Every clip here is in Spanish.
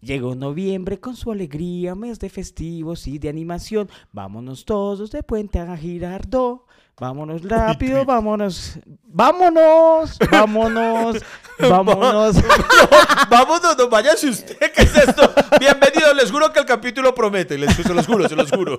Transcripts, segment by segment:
Llegó noviembre con su alegría, mes de festivos y de animación. Vámonos todos de puente a Girardot. Vámonos rápido, vámonos. Vámonos, vámonos, vámonos. Vámonos, no váyase usted, ¿qué es esto? Bienvenidos, les juro que el capítulo promete, les, se los juro, se los juro.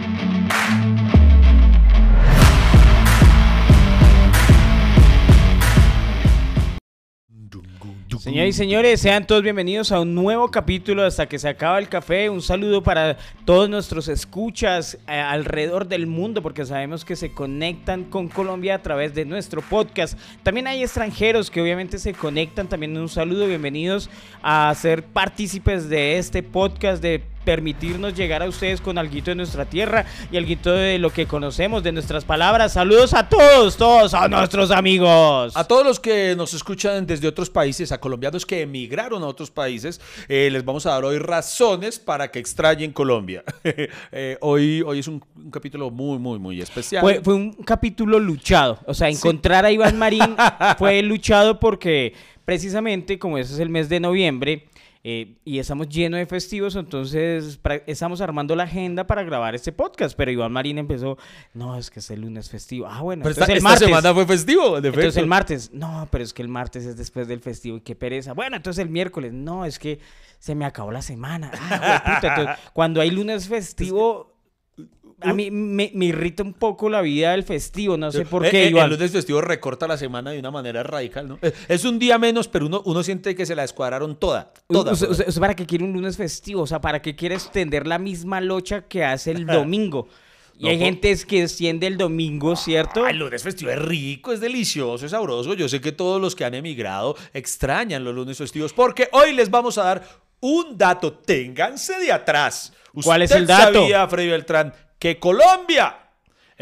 Señoras y señores, sean todos bienvenidos a un nuevo capítulo hasta que se acaba el café. Un saludo para todos nuestros escuchas eh, alrededor del mundo, porque sabemos que se conectan con Colombia a través de nuestro podcast. También hay extranjeros que obviamente se conectan. También un saludo, bienvenidos a ser partícipes de este podcast de permitirnos llegar a ustedes con algo de nuestra tierra y algo de lo que conocemos, de nuestras palabras. Saludos a todos, todos a nuestros amigos. A todos los que nos escuchan desde otros países, a colombianos que emigraron a otros países, eh, les vamos a dar hoy razones para que extrañen Colombia. Eh, hoy, hoy es un, un, capítulo muy, muy, muy especial. Fue, fue un capítulo luchado. O sea, encontrar a Iván Marín fue luchado porque precisamente como ese es el mes de noviembre, eh, y estamos llenos de festivos, entonces estamos armando la agenda para grabar este podcast. Pero Iván Marín empezó, no, es que es el lunes festivo. Ah, bueno, pero entonces esta, el martes. semana fue festivo, de Entonces el martes, no, pero es que el martes es después del festivo y qué pereza. Bueno, entonces el miércoles, no, es que se me acabó la semana. Ah, puta, cuando hay lunes festivo, a mí me, me, irrita un poco la vida del festivo, no sé por qué. El, el lunes festivo recorta la semana de una manera radical, ¿no? Es un día menos, pero uno, uno siente que se la descuadraron toda. toda, o sea, ¿Para qué quiere un lunes festivo? O sea, ¿para qué quiere extender la misma locha que hace el domingo? Y no, hay por... gente que extiende el domingo, ¿cierto? Ah, el lunes festivo es rico, es delicioso, es sabroso. Yo sé que todos los que han emigrado extrañan los lunes festivos porque hoy les vamos a dar un dato. Ténganse de atrás. ¿Cuál es el dato? sabía, Freddy Beltrán, que Colombia,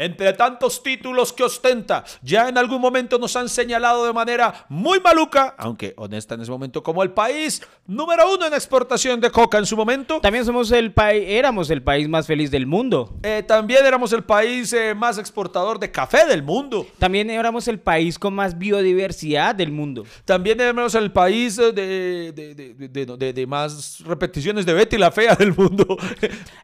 entre tantos títulos que ostenta, ya en algún momento nos han señalado de manera muy maluca, aunque honesta en ese momento, como el país número uno en exportación de coca en su momento. También somos el país, éramos el país más feliz del mundo. Eh, también éramos el país eh, más exportador de café del mundo. También éramos el país con más biodiversidad del mundo. También éramos el país de, de, de, de más repeticiones de Betty la Fea del mundo.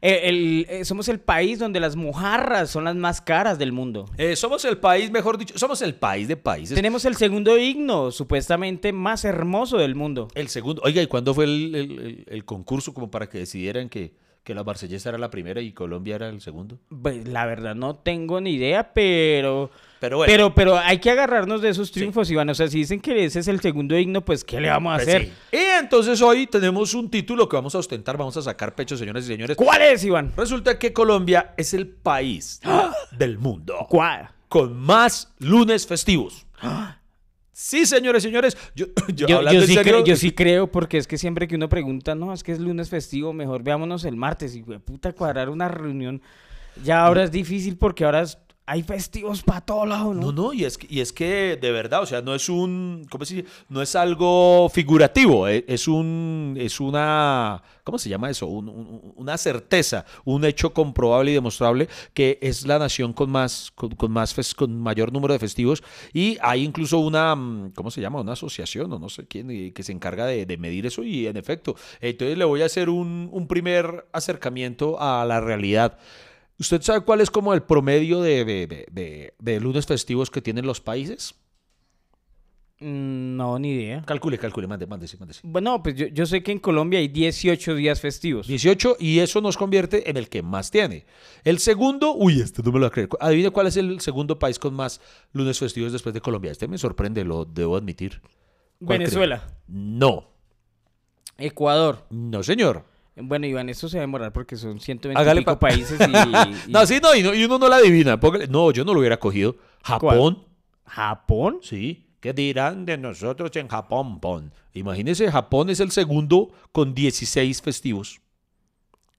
Eh, el, el, somos el país donde las mojarras son las más caras del mundo. Eh, somos el país, mejor dicho, somos el país de países. Tenemos el segundo himno, supuestamente más hermoso del mundo. El segundo. Oiga, ¿y cuándo fue el, el, el concurso como para que decidieran que, que la Marsellesa era la primera y Colombia era el segundo? Pues la verdad no tengo ni idea, pero... Pero, bueno. pero, pero hay que agarrarnos de esos triunfos, sí. Iván. O sea, si dicen que ese es el segundo himno, pues ¿qué le vamos a pues hacer? Sí. Y entonces hoy tenemos un título que vamos a ostentar, vamos a sacar pecho, señores y señores. ¿Cuál es, Iván? Resulta que Colombia es el país ¡Ah! del mundo. ¿Cuál? Con más lunes festivos. ¡Ah! Sí, señores y señores. Yo, yo, yo, yo, sí creo, yo, sí creo, porque es que siempre que uno pregunta, no, es que es lunes festivo, mejor veámonos el martes. Y puta, cuadrar una reunión. Ya ahora es difícil porque ahora es, hay festivos para todo lado, ¿no? No, no, y es, que, y es que de verdad, o sea, no es un, ¿cómo se? No es algo figurativo, es, es un, es una, ¿cómo se llama eso? Un, un, una certeza, un hecho comprobable y demostrable que es la nación con más, con, con más, con mayor número de festivos y hay incluso una, ¿cómo se llama? Una asociación o no sé quién que se encarga de, de medir eso y en efecto, entonces le voy a hacer un, un primer acercamiento a la realidad. ¿Usted sabe cuál es como el promedio de, de, de, de, lunes festivos que tienen los países? Mm, No, ni idea. Calcule, calcule, mande, mande, mande. Bueno, pues yo, yo, sé que en Colombia hay 18 días festivos. 18 y eso nos convierte en el que más tiene. El segundo, uy, este no me lo creo. Adivine cuál es el segundo país con más lunes festivos después de Colombia. Este me sorprende, lo debo admitir. Venezuela. Cree? No. Ecuador. No, señor. Bueno, Iván, esto se va a demorar porque son 120 Hágale pa países y, y... No, sí, no y, no, y uno no la adivina. Póngale... No, yo no lo hubiera cogido. Japón. ¿Cuál? ¿Japón? Sí. ¿Qué dirán de nosotros en Japón, pon? Imagínese, Japón es el segundo con 16 festivos.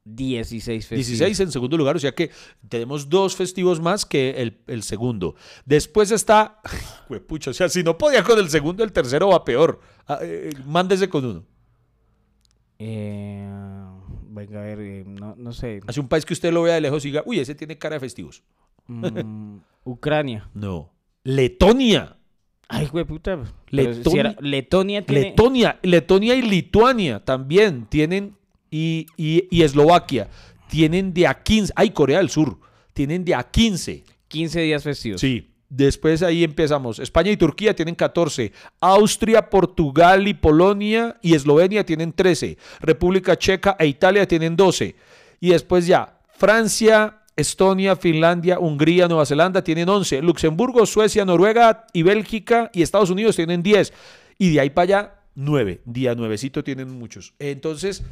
16 festivos. 16 en segundo lugar, o sea que tenemos dos festivos más que el, el segundo. Después está, pucha, o sea, si no podía con el segundo, el tercero va peor. Ah, eh, mándese con uno. Eh, venga, a ver, eh, no, no sé. Hace un país que usted lo vea de lejos y diga, uy, ese tiene cara de festivos. Mm, Ucrania. No. Letonia. Ay, güey, puta. Letonia- si era- Letonia tiene... Letonia, Letonia y Lituania también tienen, y, y, y Eslovaquia, tienen de a 15, ay, Corea del Sur, tienen de a 15. 15 días festivos. Sí. Después ahí empezamos. España y Turquía tienen 14. Austria, Portugal y Polonia y Eslovenia tienen 13. República Checa e Italia tienen 12. Y después ya, Francia, Estonia, Finlandia, Hungría, Nueva Zelanda tienen 11. Luxemburgo, Suecia, Noruega y Bélgica y Estados Unidos tienen 10. Y de ahí para allá, 9. Día nuevecito tienen muchos. Entonces,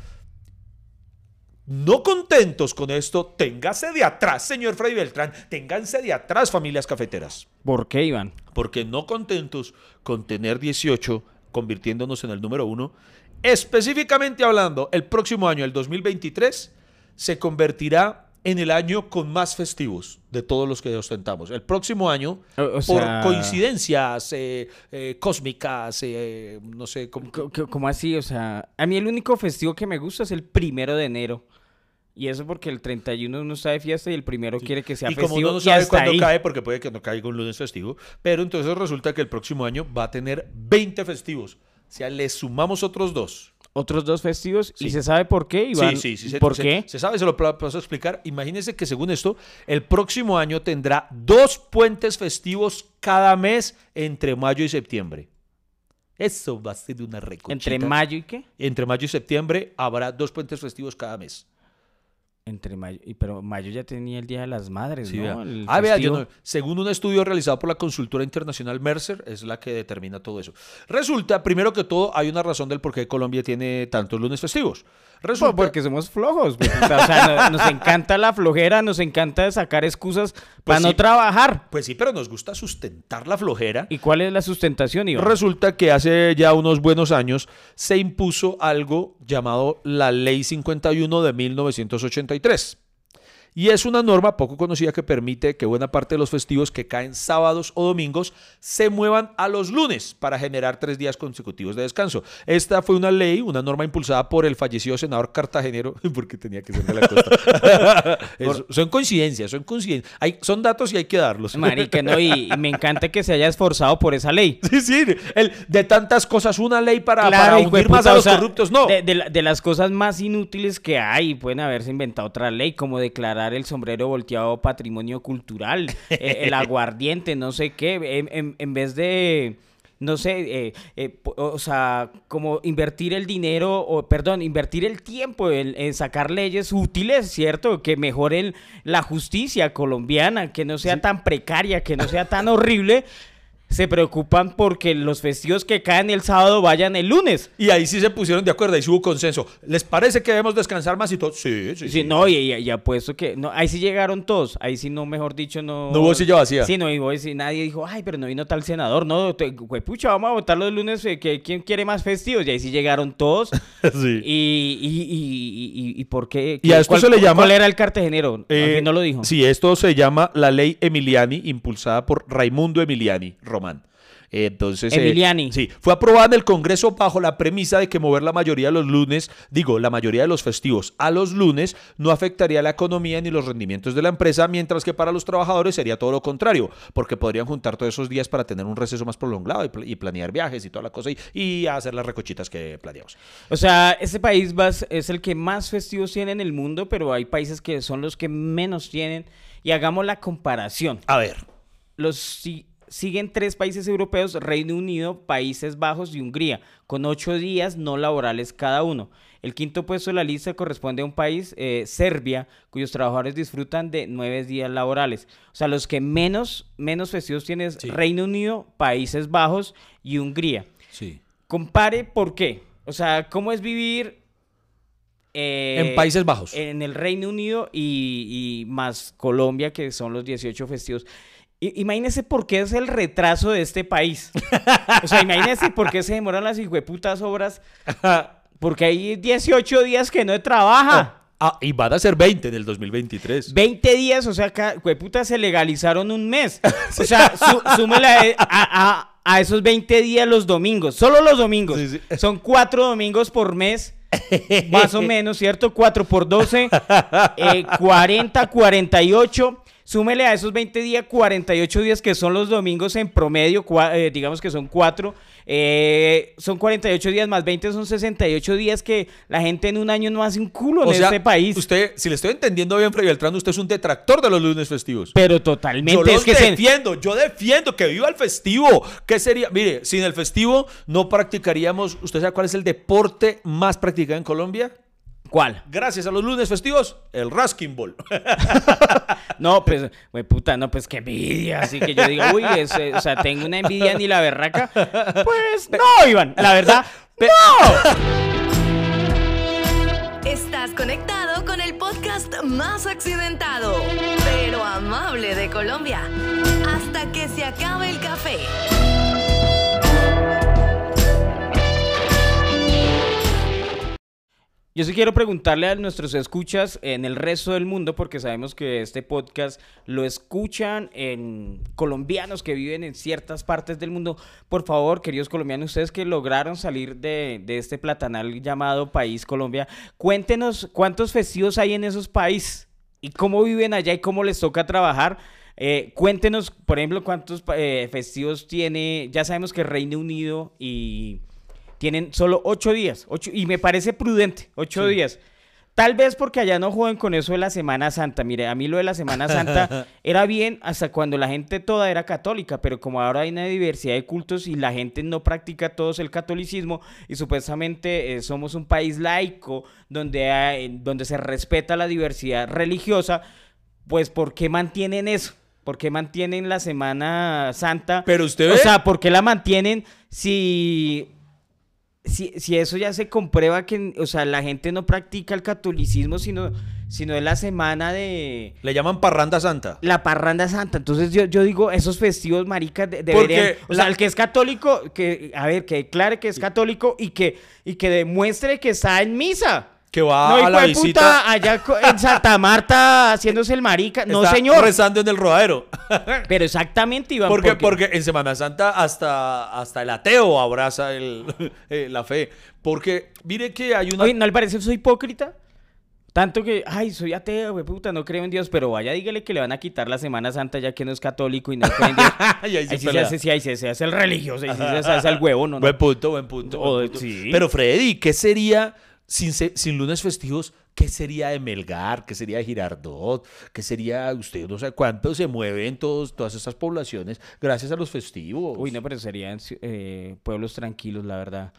no contentos con esto, téngase de atrás, señor Freddy Beltrán, ténganse de atrás, familias cafeteras. ¿Por qué, Iván? Porque no contentos con tener 18, convirtiéndonos en el número uno, específicamente hablando, el próximo año, el 2023, se convertirá en el año con más festivos de todos los que ostentamos. El próximo año, O- o por coincidencias eh, eh, cósmicas, eh, no sé, cómo- ¿Cómo así? O sea, a mí el único festivo que me gusta es el primero de enero. Y eso porque el 31 uno está de fiesta y el primero quiere que sea y como festivo. uno no y sabe cuándo ahí. cae, porque puede que no caiga un lunes festivo, pero entonces resulta que el próximo año va a tener 20 festivos. O sea, le sumamos otros dos. Otros dos festivos. Sí. ¿Y se sabe por qué, Iván? Sí, sí, sí. se- ¿Por se- qué? Se sabe, se lo paso a explicar. Imagínense que según esto, el próximo año tendrá dos puentes festivos cada mes entre mayo y septiembre. Eso va a ser una recochita. ¿Entre mayo y qué? Entre mayo y septiembre habrá dos puentes festivos cada mes. Entre mayo. Y, pero mayo ya tenía el Día de las Madres, Sí, ¿no? vea. Ah, vea, yo no- según un estudio realizado por la consultora internacional Mercer, es la que determina todo eso. Resulta, primero que todo, hay una razón del por qué Colombia tiene tantos lunes festivos. Resulta, Pues porque somos flojos. pues, o sea, no- nos encanta la flojera, nos encanta sacar excusas para no trabajar. pues sí, pero nos gusta sustentar la flojera. ¿Y cuál es la sustentación, Iván? Resulta que hace ya unos buenos años se impuso algo llamado la Ley 51 de 1983. Y es una norma poco conocida que permite que buena parte de los festivos que caen sábados o domingos se muevan a los lunes para generar tres días consecutivos de descanso. Esta fue una ley, una norma impulsada por el fallecido senador cartagenero, porque tenía que ser de la costa. Es- son coincidencias, son coincidencias. Hay, son datos y hay que darlos. Marica, no, y, y me encanta que se haya esforzado por esa ley. Sí, sí, el, de tantas cosas, una ley para, Claro, para hundir más puta, a o los sea, corruptos, no. De, de de las cosas más inútiles que hay, pueden haberse inventado otra ley, como declarar el sombrero volteado patrimonio cultural, eh, el aguardiente, no sé qué, en, en- en vez de, no sé, eh, eh, o sea, como invertir el dinero, o perdón, invertir el tiempo en, en sacar leyes útiles, ¿cierto? Que mejoren la justicia colombiana, que no sea tan precaria, que no sea tan horrible. Se preocupan porque los festivos que caen el sábado vayan el lunes. Y ahí sí se pusieron de acuerdo, ahí sí hubo consenso. ¿Les parece que debemos descansar más y todo? Sí, sí, Sí, no, y, y- y apuesto que no, ahí sí llegaron todos, ahí sí no, mejor dicho, no. No hubo silla vacía. Sí, no, y vos- sí, nadie dijo, ay, pero no vino tal senador, no, te- pucha, vamos a votar los lunes, eh, que, ¿quién quiere más festivos? Y ahí sí llegaron todos. Sí. Y, y, y, y, y por qué? Y a esto ¿Cuál- se le llama- ¿Cuál era el cartagenero? Eh, no lo dijo. Sí, esto se llama la ley Emiliani, impulsada por Raimundo Emiliani Román. Entonces, eh, Emiliani. sí, fue aprobada en el Congreso bajo la premisa de que mover la mayoría de los lunes, digo, la mayoría de los festivos a los lunes no afectaría la economía ni los rendimientos de la empresa, mientras que para los trabajadores sería todo lo contrario, porque podrían juntar todos esos días para tener un receso más prolongado y, pl- y planear viajes y toda la cosa y, y hacer las recochitas que planeamos. O sea, ese país es el que más festivos tiene en el mundo, pero hay países que son los que menos tienen. Y hagamos la comparación. A ver, Los siguen tres países europeos, Reino Unido, Países Bajos y Hungría, con ocho días no laborales cada uno. El quinto puesto de la lista corresponde a un país, eh, Serbia, cuyos trabajadores disfrutan de nueve días laborales. O sea, los que menos, menos festivos tienen es Sí. Reino Unido, Países Bajos y Hungría. sí. Compare por qué. O sea, ¿cómo es vivir eh, en Países Bajos. en el Reino Unido y, y más Colombia, que son los 18 festivos. Imagínese por qué es el retraso de este país. O sea, imagínese por qué se demoran las hijueputas obras. Porque hay 18 días que no trabaja. Oh, Ah, y van a ser 20 en el 2023. 20 días, o sea, puta, se legalizaron un mes. O sea, súmela a, a, esos 20 días los domingos, solo los domingos. Son cuatro domingos por mes. Más o menos, ¿cierto? 4 por 12, eh, 40, 48. Súmele a esos 20 días, 48 días que son los domingos en promedio, eh, digamos que son 4. Eh, son 48 días más 20, son 68 días que la gente en un año no hace un culo en este país. Usted, si le estoy entendiendo bien, Freddy Beltrán, usted es un detractor de los lunes festivos. Pero totalmente. Yo los defiendo, yo defiendo que viva el festivo. ¿Qué sería? Mire, sin el festivo no practicaríamos. ¿Usted sabe cuál es el deporte más practicado en Colombia? ¿Cuál? Gracias a los lunes festivos, el Raskin Ball. no, pues, güey, puta, no, pues qué envidia. Así que yo digo, uy, o sea, tengo una envidia ni la berraca. Pues no, Iván, la verdad, no. Estás conectado con el podcast más accidentado, pero amable de Colombia. Hasta que se acabe el café. Yo sí quiero preguntarle a nuestros escuchas en el resto del mundo, porque sabemos que este podcast lo escuchan en colombianos que viven en ciertas partes del mundo. Por favor, queridos colombianos, ustedes que lograron salir de, este platanal llamado País Colombia, cuéntenos cuántos festivos hay en esos países y cómo viven allá y cómo les toca trabajar. Eh, cuéntenos, por ejemplo, cuántos eh, festivos tiene. Ya sabemos que Reino Unido y tienen solo ocho días. Ocho, y me parece prudente, ocho días. Tal vez porque allá no juegan con eso de la Semana Santa. Mire, a mí lo de la Semana Santa era bien hasta cuando la gente toda era católica, pero como ahora hay una diversidad de cultos y la gente no practica todos el catolicismo y supuestamente eh, somos un país laico donde, donde se respeta la diversidad religiosa, pues ¿por qué mantienen eso? ¿Por qué mantienen la Semana Santa? Pero usted O sea, ¿por qué la mantienen si si, si, eso ya se comprueba que, o sea, la gente no practica el catolicismo, sino, sino es la semana de... Le llaman parranda santa. La parranda santa. Entonces yo, yo digo, esos festivos, maricas, deberían... o sea, el que es católico, que, a ver, que declare que es católico y que, y que demuestre que está en misa que va a la visita allá en Santa Marta haciéndose el marica. No, señor. rezando en el rodadero. Pero exactamente, Iván. Porque, porque, en Semana Santa hasta, hasta el ateo abraza el, eh, la fe. Porque mire que hay una... Oye, ¿no le parece que soy hipócrita? Tanto que, ay, soy ateo, güey, puta, no creo en Dios, pero vaya, dígale que le van a quitar la Semana Santa ya que no es católico y no cree en Dios. ahí, sí se hace, sí, ahí se, hace el religioso, ahí sí se hace el huevo, ¿no? Buen punto, buen punto. Pero Freddy, ¿qué sería sin, lunes festivos, ¿qué sería de Melgar? ¿Qué sería de Girardot? ¿Qué sería, usted no sé cuánto se mueven todos, todas esas poblaciones gracias a los festivos? Uy, no, pero serían eh, pueblos tranquilos, la verdad.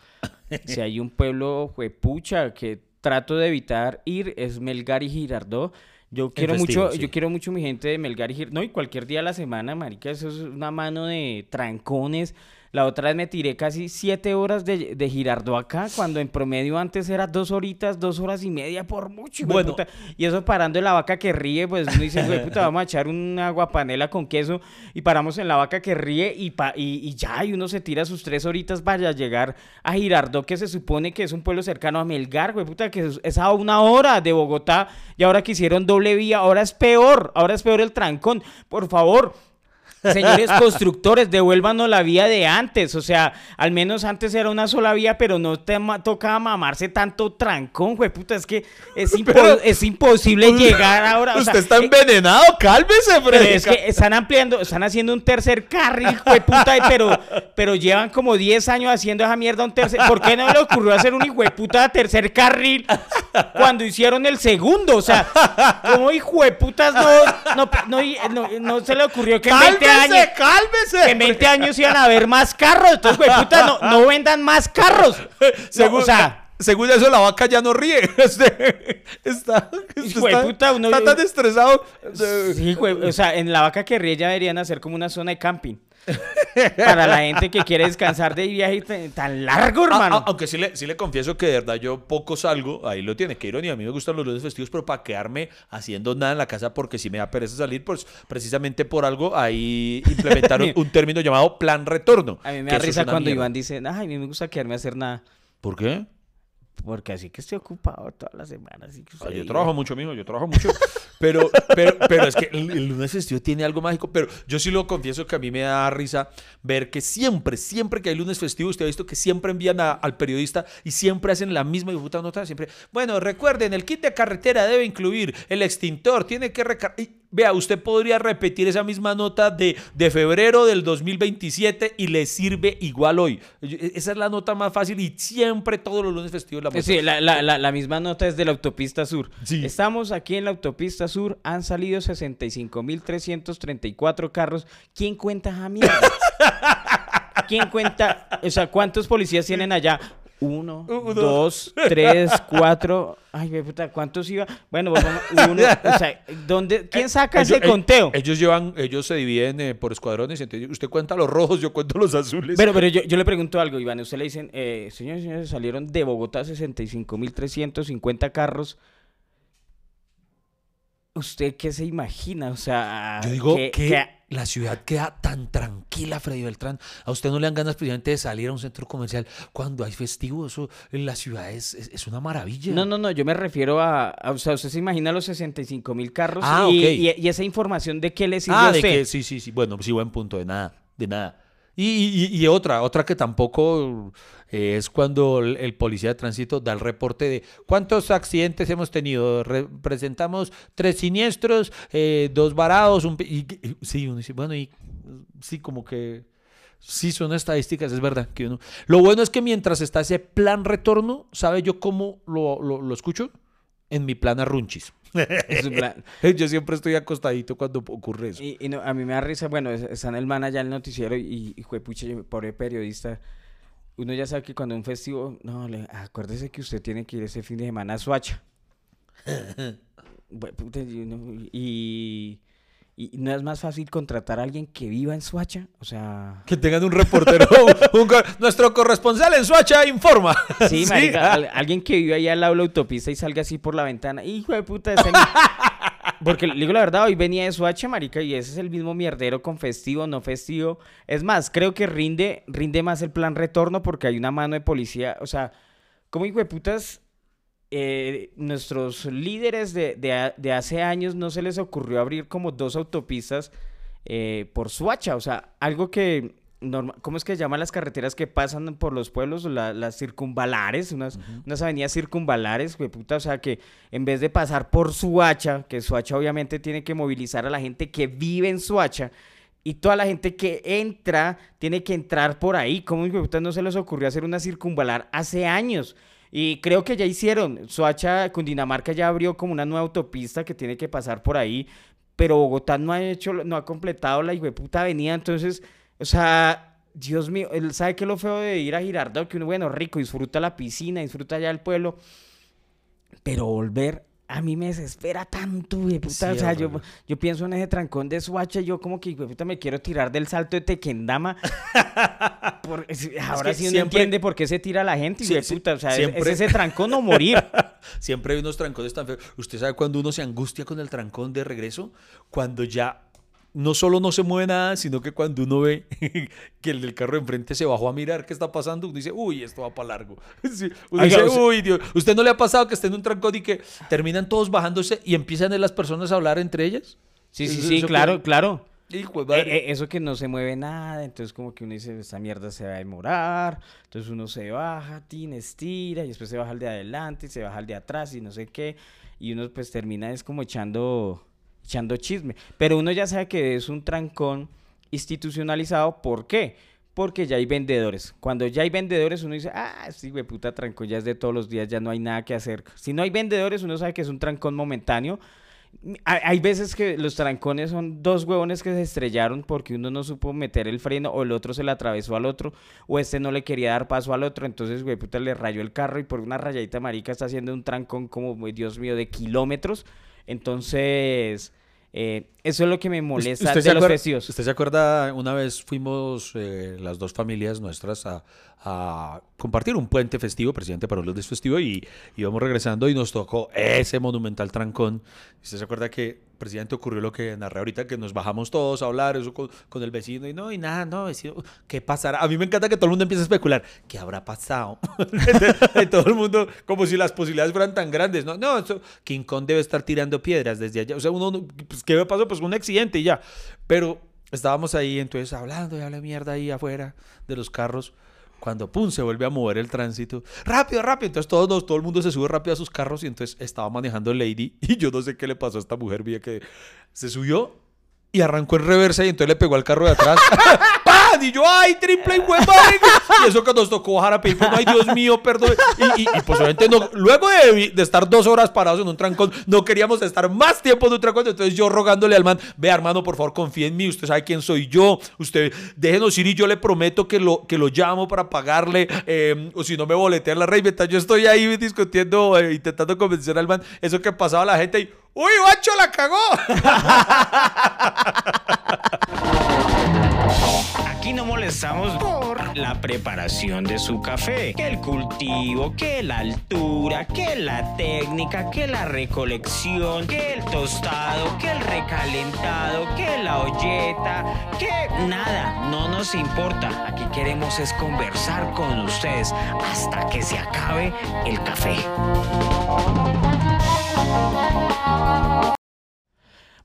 si hay un pueblo, pucha, que trato de evitar ir, es Melgar y Girardot. Yo quiero mucho, yo quiero mucho mi gente de Melgar y Girardot. No, y cualquier día de la semana, marica, eso es una mano de trancones la otra vez me tiré casi siete horas de, de Girardo acá, cuando en promedio antes era dos horitas, dos horas y media por mucho. Bueno. Puta. Y eso parando en la vaca que ríe, pues uno dice, güey, puta, vamos a echar una guapanela con queso y paramos en la vaca que ríe y, pa y, ya, y uno se tira sus tres horitas para llegar a Girardot, que se supone que es un pueblo cercano a Melgar, güey, puta, que es a una hora de Bogotá y ahora que hicieron doble vía, ahora es peor, ahora es peor el trancón. Por favor, Señores constructores, devuélvanos la vía de antes. O sea, al menos antes era una sola vía, pero no te tocaba mamarse tanto trancón, güey. Puta, es que es, es imposible llegar ahora. usted está eh, envenenado, cálmese, Freddy. es que están ampliando, están haciendo un tercer carril, güey, puta, pero, pero llevan como 10 años haciendo esa mierda un tercer. ¿Por qué no le ocurrió hacer un hijo de puta tercer carril cuando hicieron el segundo? O sea, como hijo de putas no, no, no, se le ocurrió que cálmese, Cálmese, Que en 20 años iban a haber más carros. Entonces, güey, puta, no, no vendan más carros. Según, o sea, según eso, la vaca ya no ríe. Este, está, está, puta, uno, está tan estresado. Sí, güey. O sea, en la vaca que ríe ya deberían hacer como una zona de camping. Para la gente que quiere descansar de viaje tan, largo, hermano. aunque sí le, sí le confieso que de verdad yo poco salgo, ahí lo tiene, que ironía, a mí me gustan los lunes festivos, pero para quedarme haciendo nada en la casa porque si me da pereza salir, pues precisamente por algo ahí implementaron un término llamado plan retorno. A mí me da risa cuando Iván dice, ay, a mí me gusta quedarme a hacer nada. ¿Por qué? Porque así que estoy ocupado toda la semana. Así que Ah, yo trabajo mucho, mijo, yo trabajo mucho. Pero, pero, pero es que el, el lunes festivo tiene algo mágico. Pero yo sí lo confieso que a mí me da risa ver que siempre, siempre que hay lunes festivo, usted ha visto que siempre envían a- al periodista y siempre hacen la misma y puta nota. Siempre, bueno, recuerden, el kit de carretera debe incluir el extintor, tiene que recargar. Vea, usted podría repetir esa misma nota de, de febrero del 2027 y le sirve igual hoy. E, Esa es la nota más fácil y siempre todos los lunes festivos la Eh, muestran. Sí, la, la- la- la misma nota es de la autopista sur. Sí. Estamos aquí en la autopista sur, han salido 65.334 carros. ¿Quién cuenta esa mierda? ¿Quién cuenta? O sea, ¿cuántos policías tienen allá? Uno, dos, tres, cuatro. Ay, güey, puta, ¿cuántos iba? Bueno, pues, vamos, uno. O sea, ¿dónde, ¿quién saca ese Ellos- eh, conteo? Ellos llevan, ellos se dividen eh, por escuadrones. Entonces usted cuenta los rojos, yo cuento los azules. Pero, pero yo, yo le pregunto algo, Iván. Usted le dicen, eh, señores, señores, salieron de Bogotá 65.350 carros. ¿Usted qué se imagina? O sea, yo digo que, que- la ciudad queda tan tranquila, Freddy Beltrán. A usted no le dan ganas precisamente de salir a un centro comercial cuando hay festivo. Eso en la ciudad es, es, es una maravilla. No, no, no, yo me refiero a, a- o sea, usted se imagina los 65 mil carros Ah, y, y- y esa información de qué le sirve Ah, a de que sí, sí, sí. Bueno, sí, buen punto. De nada, de nada. Y, y- y otra, otra que tampoco eh, es cuando el, policía de tránsito da el reporte de cuántos accidentes hemos tenido. Re- presentamos tres siniestros, eh, dos varados, un... y- sí, uno dice, bueno, y sí, como que... Sí, son estadísticas, es verdad. Que uno... Lo bueno es que mientras está ese plan retorno, ¿sabe yo cómo lo, lo- lo escucho? En mi plan a runchis. Es un plan- Yo siempre estoy acostadito cuando ocurre eso. Y, y no, a mí me da risa, bueno, es- está en el man allá en el noticiero y, y juepucha, yo, pobre periodista. Uno ya sabe que cuando un festivo, no, le, acuérdese que usted tiene que ir ese fin de semana a Suacha. Y, y- no es más fácil contratar a alguien que viva en Suacha, o sea... Que tengan un reportero. un nuestro corresponsal en Suacha informa. Sí, marica, al- alguien que vive ahí al lado de la autopista y salga así por la ventana. Hijo de puta, Porque le digo la verdad, hoy venía de Suacha, marica, y ese es el mismo mierdero con festivo, no festivo. Es más, creo que rinde, rinde más el plan retorno porque hay una mano de policía. O sea, como hijo de putas, eh, nuestros líderes de, de hace años no se les ocurrió abrir como dos autopistas eh, por Suacha. O sea, algo que... norma- ¿Cómo es que se llaman las carreteras que pasan por los pueblos? La- las circunvalares, unas, unas avenidas circunvalares, puta, o sea que en vez de pasar por Suacha, que Suacha obviamente tiene que movilizar a la gente que vive en Suacha, y toda la gente que entra tiene que entrar por ahí. ¿Cómo no se les ocurrió hacer una circunvalar hace años? Y creo que ya hicieron. Soacha, Cundinamarca ya abrió como una nueva autopista que tiene que pasar por ahí. Pero Bogotá no ha hecho, no ha completado la puta avenida. Entonces, o sea, Dios mío, él sabe que lo feo de ir a Girardot, que uno, bueno, rico, disfruta la piscina, disfruta ya el pueblo. Pero volver a mí me desespera tanto, güey, puta. Sí, o sea, yo, yo pienso en ese trancón de Suacha, yo como que, güey, puta, me quiero tirar del salto de Tequendama. Por- es- ahora que sí uno siempre- entiende por qué se tira la gente, Sí, güey, sí, puta. O sea, es- siempre- es ese trancón o morir. Siempre hay unos trancones tan feos. ¿Usted sabe cuando uno se angustia con el trancón de regreso? Cuando ya no solo no se mueve nada, sino que cuando uno ve que el del carro de enfrente se bajó a mirar qué está pasando, uno dice, uy, esto va para largo. Sí, Uno dice, usted- uy, Dios. ¿Usted no le ha pasado que esté en un trancón y que terminan todos bajándose y empiezan las personas a hablar entre ellas? Sí, sí, sí, claro, que- claro. Hijo de madre. Eh, eh, eso que no se mueve nada, entonces como que uno dice, esta mierda se va a demorar, entonces uno se baja, tin, estira, y después se baja al de adelante, y se baja al de atrás, y no sé qué, y uno pues termina es como echando, echando chisme. Pero uno ya sabe que es un trancón institucionalizado, ¿por qué? Porque ya hay vendedores. Cuando ya hay vendedores, uno dice, ah, sí, güey, puta trancón, ya es de todos los días, ya no hay nada que hacer. Si no hay vendedores, uno sabe que es un trancón momentáneo. Hay, veces que los trancones son dos huevones que se estrellaron porque uno no supo meter el freno o el otro se le atravesó al otro o este no le quería dar paso al otro, entonces güey puta le rayó el carro y por una rayadita marica está haciendo un trancón como, Dios mío, de kilómetros. Entonces, eh, eso es lo que me molesta ¿Usted de los acuer- festivos. ¿Usted se acuerda? Una vez fuimos eh, las dos familias nuestras a, a compartir un puente festivo, presidente para los festivo, y íbamos regresando y nos tocó ese monumental trancón. ¿Usted se acuerda que, presidente, ocurrió lo que narré ahorita, que nos bajamos todos a hablar eso con, con el vecino y no, y nada, no, vecino, ¿qué pasará? A mí me encanta que todo el mundo empiece a especular, ¿qué habrá pasado? todo el mundo, como si las posibilidades fueran tan grandes, ¿no? No, eso, King Kong debe estar tirando piedras desde allá. O sea, uno, pues, ¿qué pasó? Pues un accidente y ya. Pero estábamos ahí, entonces, hablando y habla mierda ahí afuera de los carros cuando pum se vuelve a mover el tránsito, rápido, rápido, entonces todo, todo el mundo se sube rápido a sus carros y entonces estaba manejando Lady y yo no sé qué le pasó a esta mujer, vi que se subió y arrancó en reversa y entonces le pegó al carro de atrás. ¡Pam! Y yo, ¡ay, triple y Y eso que nos tocó bajar a pedir, ¡ay, Dios mío, perdón! Y, y, pues obviamente no, luego de, estar dos horas parados en un trancón, no queríamos estar más tiempo en un trancón. Entonces yo rogándole al man, ve hermano, por favor, confíe en mí, usted sabe quién soy yo, usted déjenos ir y yo le prometo que lo, que lo llamo para pagarle, eh, o si no me boletea la rey. Yo estoy ahí discutiendo, eh, intentando convencer al man, eso que pasaba la gente y ¡Uy, Bacho la cagó! Aquí no molestamos por la preparación de su café, que el cultivo, que la altura, que la técnica, que la recolección, que el tostado, que el recalentado, que la olleta, que nada, no nos importa. Aquí queremos es conversar con ustedes hasta que se acabe el café.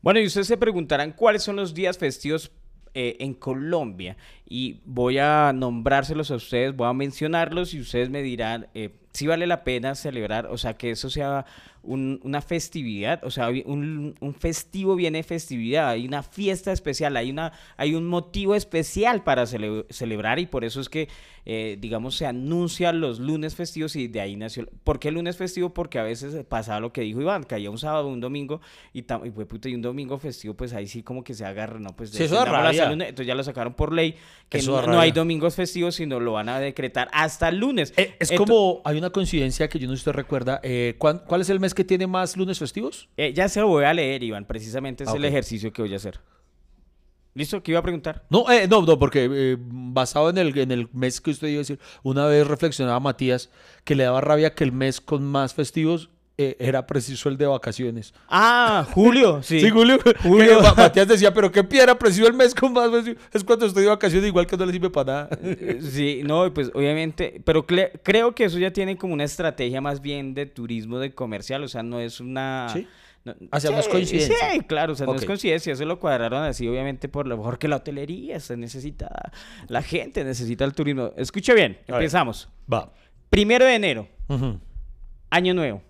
Bueno, y ustedes se preguntarán cuáles son los días festivos eh, en Colombia y voy a nombrárselos a ustedes, voy a mencionarlos y ustedes me dirán eh, si vale la pena celebrar, o sea, que eso sea una festividad, o sea, un, festivo viene festividad, hay una fiesta especial, hay, una, hay un motivo especial para celebrar y por eso es que, eh, digamos, se anuncia los lunes festivos y de ahí nació. ¿Por qué lunes festivo? Porque a veces pasaba lo que dijo Iván, caía un sábado, un domingo y, y, puta, y un domingo festivo, pues ahí sí como que se agarra, ¿no? Pues de, eso entonces ya lo sacaron por ley, que no, hay domingos festivos, sino lo van a decretar hasta el lunes. Eh, es como, hay una coincidencia que yo no sé si usted recuerda, eh, ¿cuál, ¿cuál es el mes que tiene más lunes festivos? Eh, ya se lo voy a leer, Iván. Precisamente es ah, el ejercicio que voy a hacer. ¿Listo? ¿Qué iba a preguntar? No, eh, no, no, porque eh, basado en el, en el mes que usted iba a decir, una vez reflexionaba Matías que le daba rabia que el mes con más festivos eh, era preciso el de vacaciones. Ah, julio, sí. sí, julio. julio. Matías decía, pero qué era preciso el mes con más Es cuando estoy de vacaciones, igual que no le sirve para nada. Eh, sí, no, pues obviamente, pero creo que eso ya tiene como una estrategia más bien de turismo de comercial, o sea, no es una... ¿Sí? No, es coincidencia. Sí, claro, o sea, no es coincidencia, eso lo cuadraron así, obviamente, por lo mejor que la hotelería se necesita, la gente necesita el turismo. Escucha bien, empezamos. Va. Primero de enero, año nuevo.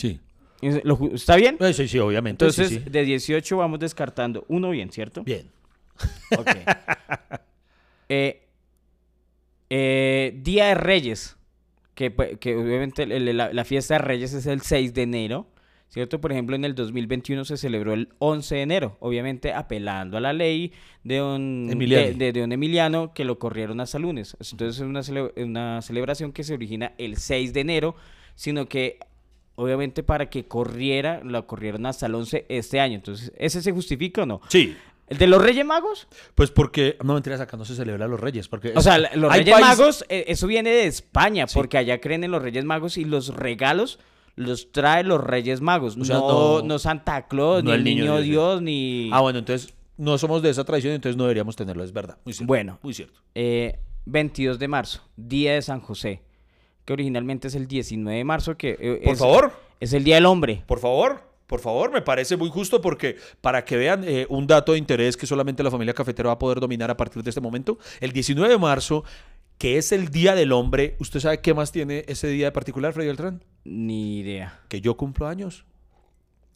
Sí. ¿Está bien? Eh, sí, sí, obviamente. Entonces, de 18 vamos descartando uno bien, ¿cierto? Bien. Ok. Eh, eh, Día de Reyes, que, pues, obviamente la, fiesta de Reyes es el 6 de enero, ¿cierto? Por ejemplo, en el 2021 se celebró el 11 de enero, obviamente apelando a la ley de un Emiliano, de, un Emiliano que lo corrieron hasta lunes. Entonces es una, una celebración que se origina el 6 de enero, sino que obviamente para que corriera, la corrieron hasta el 11 este año. Entonces, ¿ese se justifica o no? Sí. ¿El de los Reyes Magos? Pues porque, no mentiras, acá no se celebra los Reyes. Porque o sea, los Reyes Magos, eh, eso viene de España, porque allá creen en los Reyes Magos y los regalos los trae los Reyes Magos. no, no, Santa Claus, ni el niño, Dios, ni. Ah, bueno, entonces no somos de esa tradición, entonces no deberíamos tenerlo, es verdad. Muy cierto. Bueno, muy cierto. 22 eh, de marzo, Día de San José que originalmente es el 19 de marzo, que eh, por favor. es el Día del Hombre. Por favor. Por favor, me parece muy justo porque para que vean eh, un dato de interés que solamente la familia cafetera va a poder dominar a partir de este momento, el 19 de marzo, que es el Día del Hombre, ¿usted sabe qué más tiene ese día de particular, Freddy Beltrán? Ni idea. Que yo cumplo años.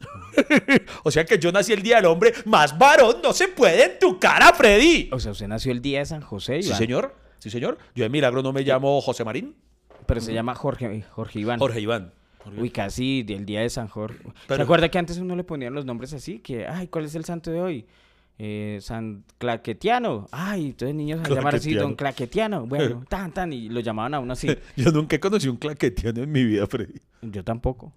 o sea que yo nací el Día del Hombre, más varón no se puede en tu cara, Freddy. O sea, usted nació el día de San José. Sí, señor. Sí, señor. Yo de milagro no me llamo José Marín. Pero se llama Jorge, Jorge Iván. Jorge Iván. Uy, casi del día de San Jorge. ¿Se acuerda que antes uno le ponían los nombres así? Que, ay, ¿cuál es el santo de hoy? Eh, San Claquetiano. Ay, entonces niños se llaman así, Don Claquetiano. Bueno, tan, tan, y lo llamaban a uno así. Yo nunca he conocido un Claquetiano en mi vida, Freddy. Yo tampoco.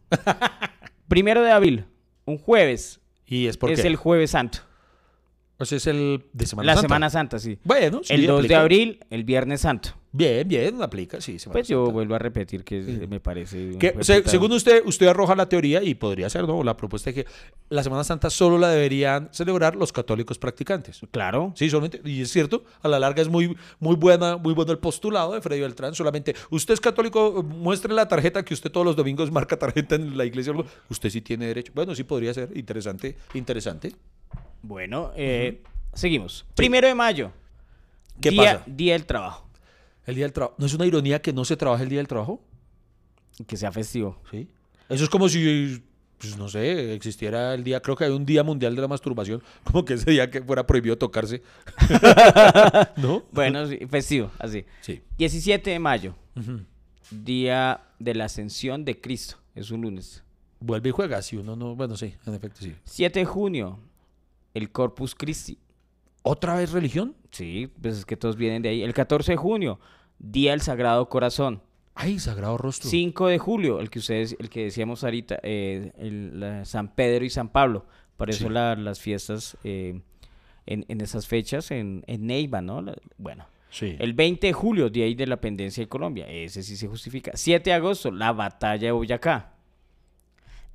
Primero de abril, un jueves. ¿Y es por Es el Jueves Santo. O sea, es el de Semana la Santa. Semana Santa, sí. Bueno, sí, el 2 de abril, el Viernes Santo. Bien, bien, aplica, sí. Semana Pues yo vuelvo a repetir que me parece... Que, se- según usted, usted arroja la teoría, y podría ser, ¿no? La propuesta de que la Semana Santa solo la deberían celebrar los católicos practicantes. Claro. Sí, solamente, y es cierto, a la larga es muy, muy buena, muy bueno el postulado de Freddy Beltrán. Solamente, usted es católico, muestre la tarjeta que usted todos los domingos marca tarjeta en la iglesia. Usted sí tiene derecho. Bueno, sí podría ser interesante, interesante. Bueno, eh, seguimos. Primero de mayo. ¿Qué día, pasa? Día del trabajo. El día del trabajo. ¿No es una ironía que no se trabaje el día del trabajo? Que sea festivo. Sí. Eso es como si, pues no sé, existiera el día, creo que hay un día mundial de la masturbación, como que ese día que fuera prohibido tocarse. ¿No? Bueno, sí, festivo, así. Sí. 17 de mayo. Día de la ascensión de Cristo. Es un lunes. Vuelve y juega, si uno no, bueno, sí, en efecto, sí. 7 de junio. El Corpus Christi. ¿Otra vez religión? Sí, pues es que todos vienen de ahí. El 14 de junio. Día del Sagrado Corazón. Ay, sagrado rostro. 5 de julio, el que ustedes, el que decíamos ahorita, eh, el- la- San Pedro y San Pablo. Por eso Sí. la- las fiestas eh, en, en esas fechas en, en Neiva, ¿no? La- bueno. Sí. El 20 de julio, Día de la Independencia de Colombia. Ese sí se justifica. 7 de agosto, la batalla de Boyacá.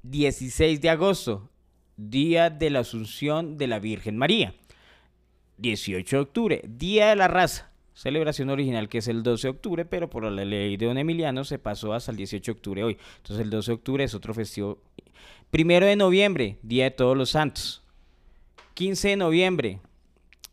16 de agosto, Día de la Asunción de la Virgen María. 18 de octubre, Día de la Raza. Celebración original que es el 12 de octubre, pero por la ley de don Emiliano se pasó hasta el 18 de octubre hoy. Entonces el 12 de octubre es otro festivo. Primero de noviembre, Día de Todos los Santos. 15 de noviembre,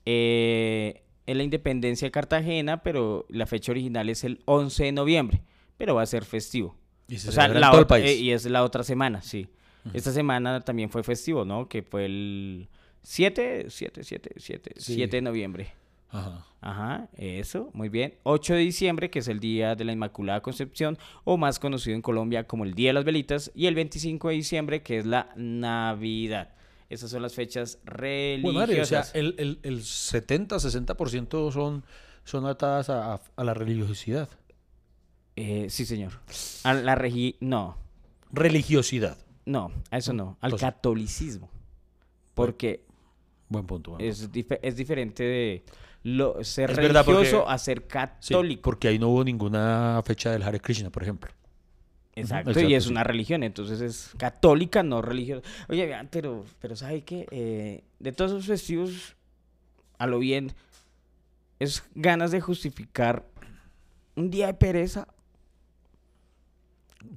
eh, es la independencia de Cartagena, pero la fecha original es el 11 de noviembre, pero va a ser festivo. Y se O sea, la el país. eh, y es la otra semana, sí. Esta semana también fue festivo, ¿no? Que fue el 7, 7, 7, 7, Sí. 7 de noviembre. Ajá. Ajá, eso, muy bien. 8 de diciembre, que es el Día de la Inmaculada Concepción, o más conocido en Colombia como el Día de las Velitas, y el 25 de diciembre, que es la Navidad. Esas son las fechas Bueno, madre, o sea, religiosas. el, el, el 70-60% son, son atadas a, a- a la religiosidad. Eh, sí, señor. A la regi... No, Religiosidad. No, a eso no. Al Entonces- catolicismo. Porque Buen punto. buen punto. es, dife- es diferente de lo, ser Es verdad, religioso porque- a ser Sí, católico. porque ahí no hubo ninguna fecha del Hare Krishna, por ejemplo. Exacto, exacto, y es sí. una religión, entonces es católica, no religiosa. Oye, pero, pero ¿sabe qué? Eh, de todos esos festivos, a lo bien, es ganas de justificar un día de pereza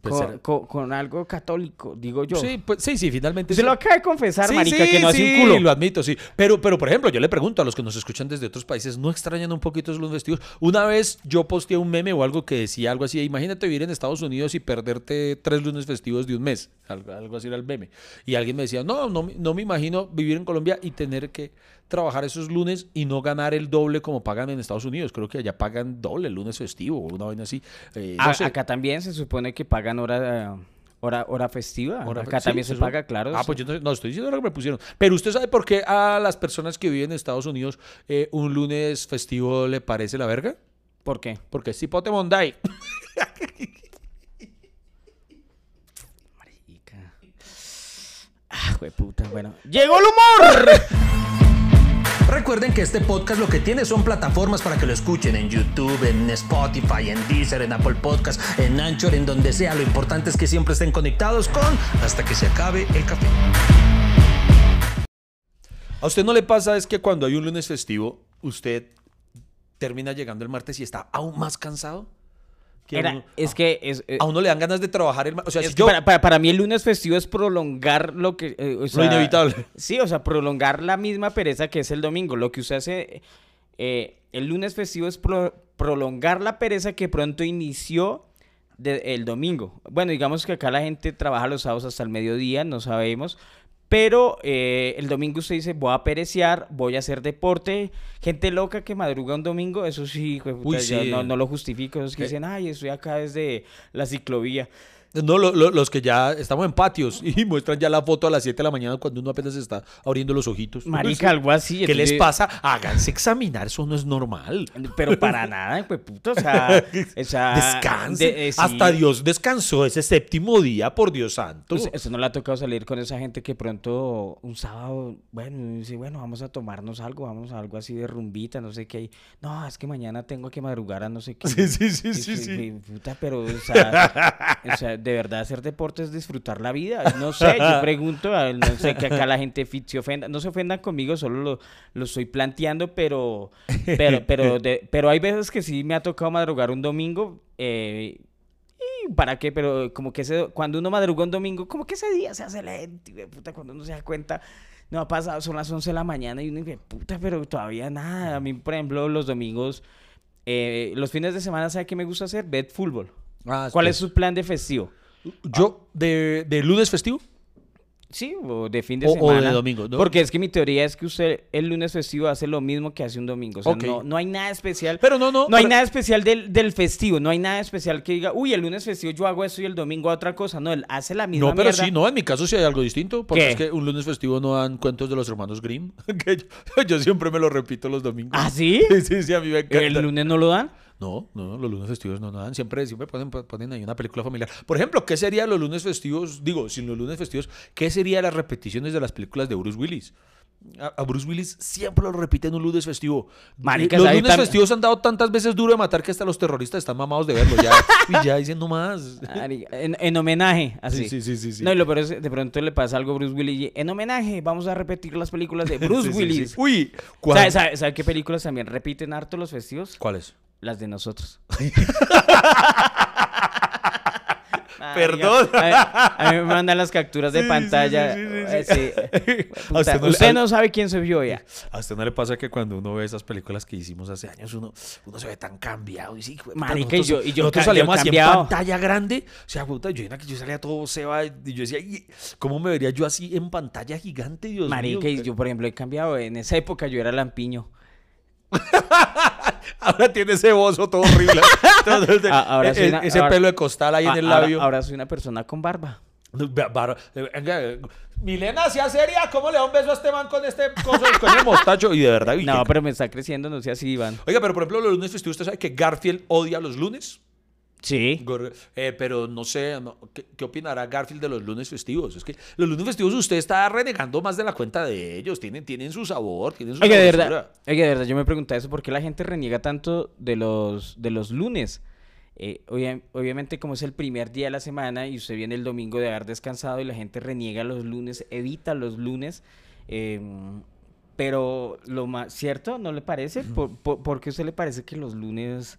Pues con, ser- con- con algo católico, digo yo. Sí, pues, sí, sí, finalmente. Se sí. lo acaba de confesar, Sí, marica, sí, que no hace un culo. lo admito, sí. Pero, pero, por ejemplo, yo le pregunto a los que nos escuchan desde otros países, ¿no extrañan un poquito los festivos? Una vez yo posteé un meme o algo que decía algo así, imagínate vivir en Estados Unidos y perderte tres lunes festivos de un mes. Algo, algo así era el meme. Y alguien me decía, no, no, me- no me imagino vivir en Colombia y tener que trabajar esos lunes y no ganar el doble como pagan en Estados Unidos. Creo que allá pagan doble el lunes festivo o una vaina así. Eh, no A- sé. Acá también se supone que pagan hora, hora, hora festiva. Ahora, acá sí, también se paga, claro. Ah, pues yo no, no, estoy diciendo lo que me pusieron. Pero usted sabe por qué a las personas que viven en Estados Unidos eh, un lunes festivo le parece la verga? ¿Por qué? Porque es Cipote Monday. Marica. Ah, puta, bueno. ¡Llegó el humor! Recuerden que este podcast lo que tiene son plataformas para que lo escuchen en YouTube, en Spotify, en Deezer, en Apple Podcast, en Anchor, en donde sea. Lo importante es que siempre estén conectados con hasta que se acabe el café. ¿A usted no le pasa es que cuando hay un lunes festivo, usted termina llegando el martes y está aún más cansado? Que a Era- uno- es que es, eh, a uno le dan ganas de trabajar el O sea, si yo... para, para- para mí el lunes festivo es prolongar lo que... eh, o sea, inevitable. Sí, o sea, prolongar la misma pereza que es el domingo. Lo que usted hace... eh, el lunes festivo es pro- prolongar la pereza que pronto inició de- el domingo. Bueno, digamos que acá la gente trabaja los sábados hasta el mediodía, no sabemos. Pero eh, el domingo usted dice, voy a perecear, voy a hacer deporte. Gente loca que madruga un domingo, eso sí, hijo de puta, Uy, yo sí. no, no lo justifico. Esos que Eh. dicen, ay, estoy acá desde la ciclovía. No, lo- lo- los que ya estamos en patios y muestran ya la foto a las 7 de la mañana cuando uno apenas está abriendo los ojitos. Marica, algo así. ¿Qué les pasa? Háganse examinar, eso no es normal. Pero para nada, pues puto, o sea, o sea, Descanse. de- eh, sí. Hasta Dios descansó ese séptimo día, por Dios santo. Pues, eso no le ha tocado salir con esa gente que pronto un sábado, bueno, dice, bueno, vamos a tomarnos algo, vamos a algo así de rumbita, no sé qué. No, es que mañana tengo que madrugar a no sé qué. Sí, sí, sí, Y sí, Puta, pero, o sea, o sea, de verdad hacer deporte es disfrutar la vida. No sé, yo pregunto, a- no sé que acá la gente se ofenda. No se ofendan conmigo, solo lo, lo estoy planteando, pero, pero, pero, de- pero hay veces que sí me ha tocado madrugar un domingo. eh, ¿Y para qué? Pero como que ese, cuando uno madruga un domingo, como que ese día se hace lento, y puta, cuando uno se da cuenta, no ha pasado, son las 11 de la mañana y uno dice, puta, pero todavía nada. A mí, por ejemplo, los domingos, eh, los fines de semana, ¿sabe qué me gusta hacer? Ver fútbol. Ah, ¿Cuál es su plan de festivo? Yo, de, de lunes festivo. Sí, o de fin de O- o de semana. domingo, ¿no? Porque es que mi teoría es que usted el lunes festivo hace lo mismo que hace un domingo. O sea, no, no hay nada especial. Pero no, no. No hay pero- nada especial del, del festivo, no hay nada especial que diga, uy, el lunes festivo yo hago esto y el domingo otra cosa. No, él hace la misma No, pero mierda. sí, no, en mi caso sí hay algo distinto, porque ¿Qué? es que un lunes festivo no dan cuentos de los hermanos Grimm, que yo, yo siempre me lo repito los domingos. ¿Ah, sí? Sí, sí, sí, a mí me encanta. ¿El lunes no lo dan? No, no, los lunes festivos no, no dan, siempre, siempre ponen, ahí una película familiar. Por ejemplo, ¿qué sería los lunes festivos? Digo, sin los lunes festivos, ¿qué sería las repeticiones de las películas de Bruce Willis? A, Bruce Willis siempre lo repiten un lunes festivo. Marica, los ¿sabe lunes festivos han dado tantas veces duro de matar que hasta los terroristas están mamados de verlo ya. y ya diciendo más. En, en homenaje, así. Sí, sí, sí, sí. No, y lo peor es de pronto le pasa algo a Bruce Willis. y, En homenaje, vamos a repetir las películas de Bruce Sí, sí, sí. Willis. Uy, ¿cuál- ¿Sabe, sabe- sabe qué películas también repiten harto los festivos? ¿Cuáles? Las de nosotros. Ah, Perdón. A, a mí me mandan las capturas de Sí, pantalla. sí, sí, Puta, usted no usted, le- no, sabe quién soy yo ya. ¿A usted no le pasa que cuando uno ve esas películas que hicimos hace años, uno, uno se ve tan cambiado? Y sí, puta, Marica, y nosotros, yo- y yo nosotros salíamos así en pantalla grande. O sea, puta, yo, era que yo salía todo seba y yo decía, "Y, ¿cómo me vería yo así en pantalla gigante, Dios Marica, mío? y yo, por ejemplo, he cambiado. En esa época yo era lampiño. Ahora tiene ese bozo todo horrible. Ah, ahora e- una- ese ahora- pelo de costal ahí en Ah, el labio. Ahora, soy una persona con barba. Milena, sea seria, ¿cómo le da un beso a este man con este coso, con el mostacho? Y de verdad, y No, que- pero me está creciendo, no sé así, Iván. Oiga, pero por ejemplo, los lunes festivos, ¿usted sabe que Garfield odia los lunes? Sí. Eh, pero no sé, no, ¿qué, qué opinará Garfield de los lunes festivos? Es que los lunes festivos usted está renegando más de la cuenta de ellos, tienen, tienen su sabor, tienen su Oiga, de verdad, oiga, de verdad, yo me preguntaba eso, ¿por qué la gente reniega tanto de los, de los lunes? Eh, obvia- obviamente, como es el primer día de la semana y usted viene el domingo de haber descansado y la gente reniega los lunes, evita los lunes, eh, pero lo más, ¿cierto? ¿No le parece? ¿Por, por, por qué a usted le parece que los lunes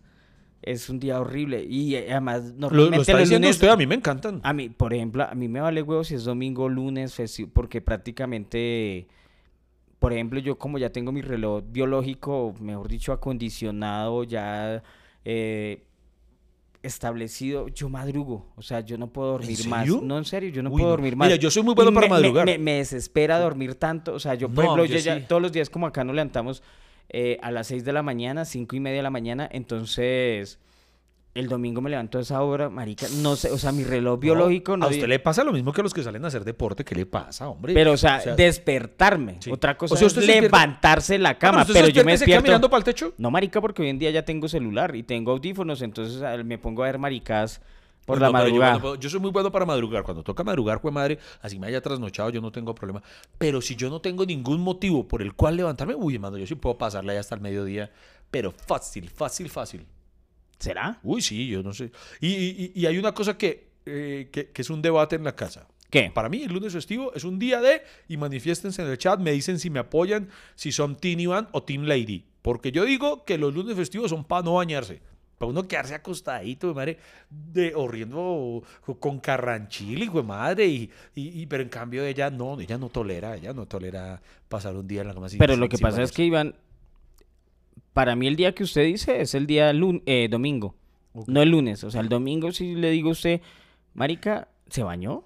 es un día horrible? Y eh, además, normalmente lo está los diciendo lunes... usted, a mí me encantan. A mí, por ejemplo, a mí me vale huevo si es domingo, lunes, festivo, porque prácticamente, por ejemplo, yo como ya tengo mi reloj biológico, mejor dicho, acondicionado, ya eh, establecido, yo madrugo, o sea, yo no puedo dormir más. serio? No, en serio, yo no Uy, puedo no. dormir más. Mira, yo soy muy bueno para me- madrugar. Me, me desespera dormir tanto, o sea, yo, por No, ejemplo, yo yo ya sí. todos los días como acá nos levantamos eh, a las 6 de la mañana, cinco y media de la mañana, entonces... El domingo me levanto a esa hora, marica, no sé, o sea, mi reloj biológico no... A usted le pasa lo mismo que a los que salen a hacer deporte, ¿qué le pasa, hombre? Pero, o sea, despertarme. Sí. Otra cosa O sea, es usted levantarse de la Ah, cama, pero yo me despierto... mirando para el techo? No, marica, porque hoy en día ya tengo celular y tengo audífonos, entonces me pongo a ver maricas por la yo madrugada. puedo- Yo, soy muy bueno para madrugar. Cuando toca madrugar, fue madre, así me haya trasnochado, yo no tengo problema. Pero si yo no tengo ningún motivo por el cual levantarme, uy, hermano, yo sí puedo pasarle ahí hasta el mediodía. Pero fácil, fácil, fácil. ¿Será? Uy, sí, yo no sé. Y, y- y hay una cosa que, eh, que, que es un debate en la casa. ¿Qué? Para mí, el lunes festivo es un día de, y manifiéstense en el chat, me dicen si me apoyan, si son Team Iván o Team Lady. Porque yo digo que los lunes festivos son para no bañarse. Para uno quedarse acostadito, de madre, de, horriendo con carranchil, hijo de madre. Y, y- y- pero en cambio ella no, ella no tolera, ella no tolera pasar un día en la cama sin Pero sin- lo que pasa es que, Iván, para mí el día que usted dice es el día eh, domingo, no el lunes. O sea, el domingo si le digo a usted, marica, ¿se bañó?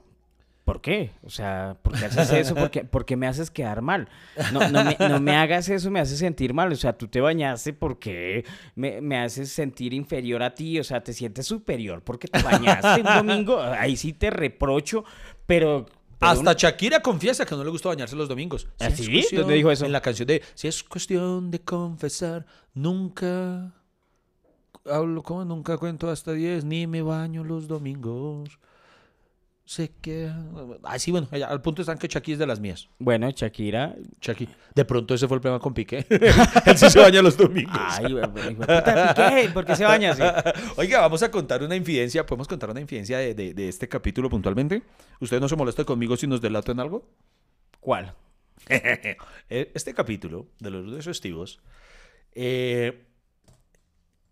¿Por qué? O sea, ¿por qué haces eso? ¿Por qué, me haces quedar mal? No, no, me, no, me, hagas eso, me haces sentir mal. O sea, tú te bañaste porque me, me haces sentir inferior a ti. O sea, te sientes superior porque te bañaste un domingo. Ahí sí te reprocho, pero hasta Shakira confiesa que no le gusta bañarse los domingos. ¿Ah, sí? ¿Dónde dijo eso? En la canción de Si es cuestión de confesar, nunca hablo como nunca cuento hasta 10, ni me baño los domingos sé que... Ah, sí, bueno, al punto están que Chucky es de las mías. Bueno, Shakira... Chucky. De pronto ese fue el problema con Piqué. Él sí se baña los domingos. Ay, puta, Piqué, ¿por qué se baña así? Oiga, vamos a contar una infidencia. ¿Podemos contar una infidencia de, de, este capítulo puntualmente? ¿Usted no se molesta conmigo si nos delato en algo? ¿Cuál? este capítulo de los lunes festivos, eh,